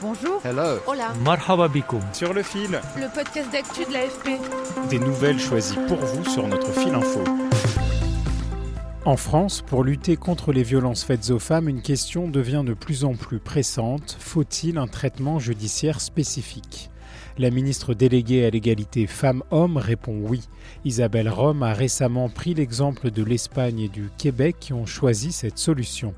Bonjour. Hello. Hola. Marhaba Sur le fil. Le podcast d'actu de l'AFP. Des nouvelles choisies pour vous sur notre fil info. En France, pour lutter contre les violences faites aux femmes, une question devient de plus en plus pressante. Faut-il un traitement judiciaire spécifique? La ministre déléguée à l'égalité femmes-hommes répond oui. Isabelle Rome a récemment pris l'exemple de l'Espagne et du Québec qui ont choisi cette solution.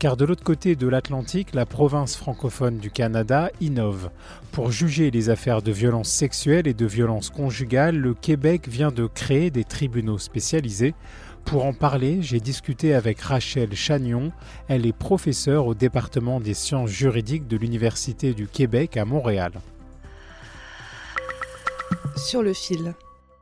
Car de l'autre côté de l'Atlantique, la province francophone du Canada innove. Pour juger les affaires de violences sexuelles et de violences conjugales, le Québec vient de créer des tribunaux spécialisés. Pour en parler, j'ai discuté avec Rachel Chagnon. Elle est professeure au département des sciences juridiques de l'Université du Québec à Montréal sur le fil.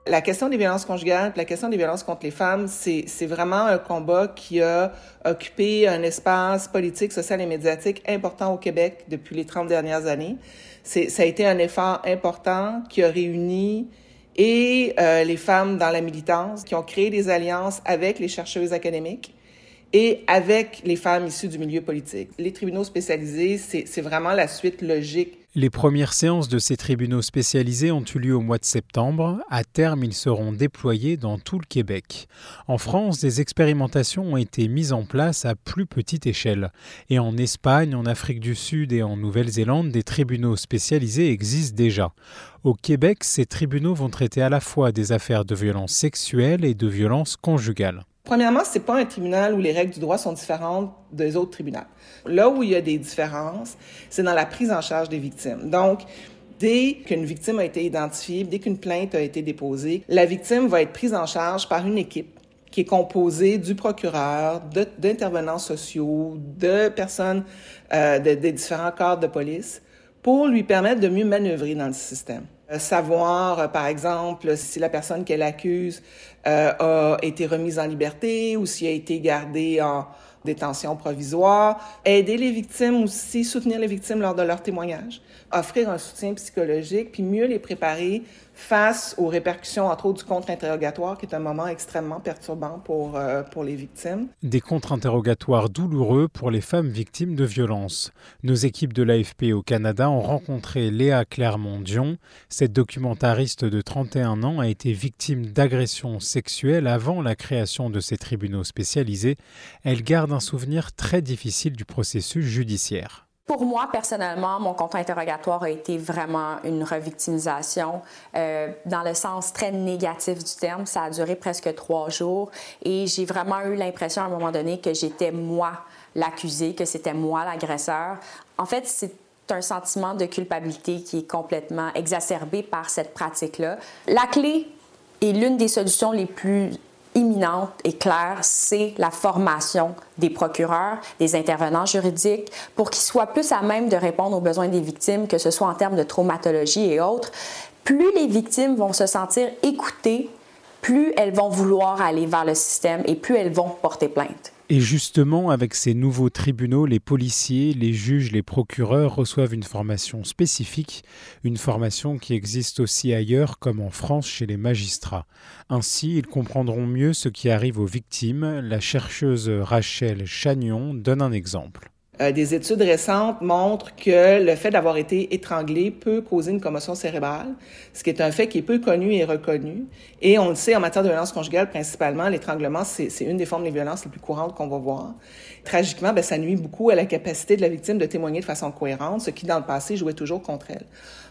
La question des violences conjugales, la question des violences contre les femmes, c'est vraiment un combat qui a occupé un espace politique, social et médiatique important au Québec depuis les 30 dernières années. Ça a été un effort important qui a réuni et euh, les femmes dans la militance, qui ont créé des alliances avec les chercheuses académiques et avec les femmes issues du milieu politique. Les tribunaux spécialisés, c'est vraiment la suite logique les premières séances de ces tribunaux spécialisés ont eu lieu au mois de septembre. À terme, ils seront déployés dans tout le Québec. En France, des expérimentations ont été mises en place à plus petite échelle. Et en Espagne, en Afrique du Sud et en Nouvelle-Zélande, des tribunaux spécialisés existent déjà. Au Québec, ces tribunaux vont traiter à la fois des affaires de violences sexuelles et de violences conjugales. Premièrement, c'est pas un tribunal où les règles du droit sont différentes des autres tribunaux. Là où il y a des différences, c'est dans la prise en charge des victimes. Donc, dès qu'une victime a été identifiée, dès qu'une plainte a été déposée, la victime va être prise en charge par une équipe qui est composée du procureur, d'intervenants sociaux, de personnes euh, des différents corps de police pour lui permettre de mieux manœuvrer dans le système. Euh, savoir, euh, par exemple, si la personne qu'elle accuse euh, a été remise en liberté ou s'il a été gardé en détention provisoire. Aider les victimes aussi, soutenir les victimes lors de leur témoignage. Offrir un soutien psychologique, puis mieux les préparer face aux répercussions, entre autres, du contre-interrogatoire, qui est un moment extrêmement perturbant pour, euh, pour les victimes. Des contre-interrogatoires douloureux pour les femmes victimes de violences. Nos équipes de l'AFP au Canada ont rencontré Léa Clermont-Dion. Cette documentariste de 31 ans a été victime d'agressions sexuelles avant la création de ces tribunaux spécialisés. Elle garde un souvenir très difficile du processus judiciaire. Pour moi, personnellement, mon contre interrogatoire a été vraiment une revictimisation euh, dans le sens très négatif du terme. Ça a duré presque trois jours et j'ai vraiment eu l'impression à un moment donné que j'étais moi l'accusé, que c'était moi l'agresseur. En fait, c'est un sentiment de culpabilité qui est complètement exacerbé par cette pratique-là. La clé est l'une des solutions les plus imminente et claire, c'est la formation des procureurs, des intervenants juridiques, pour qu'ils soient plus à même de répondre aux besoins des victimes, que ce soit en termes de traumatologie et autres. Plus les victimes vont se sentir écoutées, plus elles vont vouloir aller vers le système et plus elles vont porter plainte. Et justement, avec ces nouveaux tribunaux, les policiers, les juges, les procureurs reçoivent une formation spécifique, une formation qui existe aussi ailleurs comme en France chez les magistrats. Ainsi, ils comprendront mieux ce qui arrive aux victimes. La chercheuse Rachel Chagnon donne un exemple. Euh, des études récentes montrent que le fait d'avoir été étranglé peut causer une commotion cérébrale, ce qui est un fait qui est peu connu et reconnu. Et on le sait en matière de violence conjugale, principalement, l'étranglement, c'est une des formes de violence les plus courantes qu'on va voir. Tragiquement, ben, ça nuit beaucoup à la capacité de la victime de témoigner de façon cohérente, ce qui, dans le passé, jouait toujours contre elle.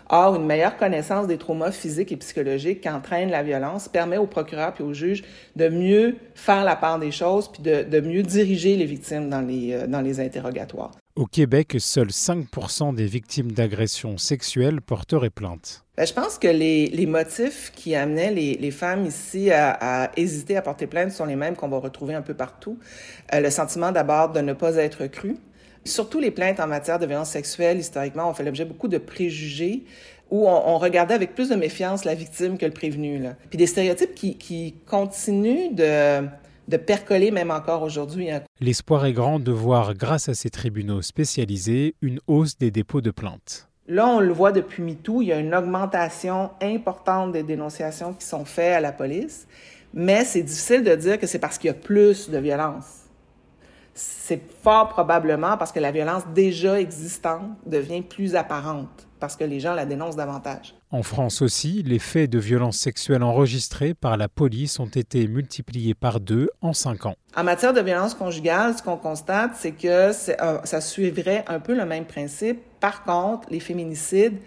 Or, une meilleure connaissance des traumas physiques et psychologiques qu'entraîne la violence permet au procureur puis au juge de mieux faire la part des choses puis de, de mieux diriger les victimes dans les, euh, dans les interrogatoires. Au Québec, seuls 5% des victimes d'agressions sexuelles porteraient plainte. Ben, je pense que les, les, motifs qui amenaient les, les femmes ici à, à, hésiter à porter plainte sont les mêmes qu'on va retrouver un peu partout. Euh, le sentiment d'abord de ne pas être cru. Surtout les plaintes en matière de violence sexuelle, historiquement, ont fait l'objet beaucoup de préjugés où on, on, regardait avec plus de méfiance la victime que le prévenu. Là. Puis des stéréotypes qui, qui continuent de, de percoler même encore aujourd'hui. Hein. L'espoir est grand de voir, grâce à ces tribunaux spécialisés, une hausse des dépôts de plaintes. Là, on le voit depuis MeToo, il y a une augmentation importante des dénonciations qui sont faites à la police, mais c'est difficile de dire que c'est parce qu'il y a plus de violence. C'est fort probablement parce que la violence déjà existante devient plus apparente, parce que les gens la dénoncent davantage. En France aussi, les faits de violences sexuelles enregistrés par la police ont été multipliés par deux en cinq ans. En matière de violence conjugale, ce qu'on constate, c'est que euh, ça suivrait un peu le même principe. Par contre, les féminicides,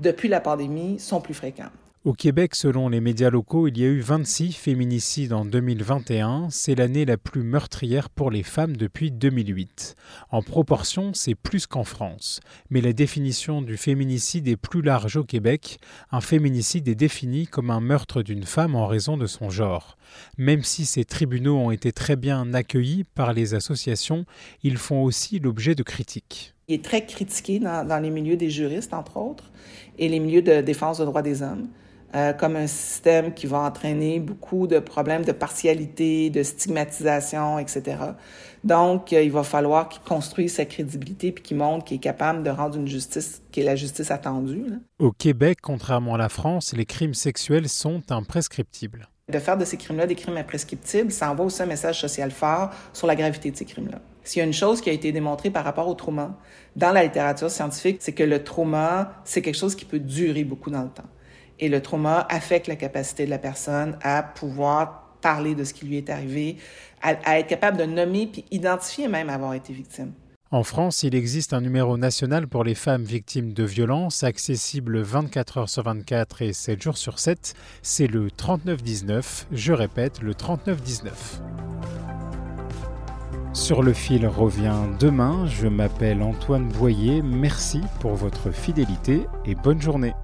depuis la pandémie, sont plus fréquents. Au Québec, selon les médias locaux, il y a eu 26 féminicides en 2021. C'est l'année la plus meurtrière pour les femmes depuis 2008. En proportion, c'est plus qu'en France. Mais la définition du féminicide est plus large au Québec. Un féminicide est défini comme un meurtre d'une femme en raison de son genre. Même si ces tribunaux ont été très bien accueillis par les associations, ils font aussi l'objet de critiques. Il est très critiqué dans, les milieux des juristes, entre autres, et les milieux de défense des droits des hommes. Euh, comme un système qui va entraîner beaucoup de problèmes de partialité, de stigmatisation, etc. Donc, euh, il va falloir qu'il construise sa crédibilité puis qu'il montre qu'il est capable de rendre une justice qui est la justice attendue. Là. Au Québec, contrairement à la France, les crimes sexuels sont imprescriptibles. De faire de ces crimes-là des crimes imprescriptibles, ça envoie aussi un message social fort sur la gravité de ces crimes-là. S'il y a une chose qui a été démontrée par rapport au trauma dans la littérature scientifique, c'est que le trauma, c'est quelque chose qui peut durer beaucoup dans le temps. Et le trauma affecte la capacité de la personne à pouvoir parler de ce qui lui est arrivé, à, être capable de nommer puis identifier même avoir été victime. En France, il existe un numéro national pour les femmes victimes de violences, accessible 24 heures sur 24 et 7 jours sur 7. C'est le 3919. Je répète, le 3919. Sur le fil revient demain. Je m'appelle Antoine Boyer. Merci pour votre fidélité et bonne journée.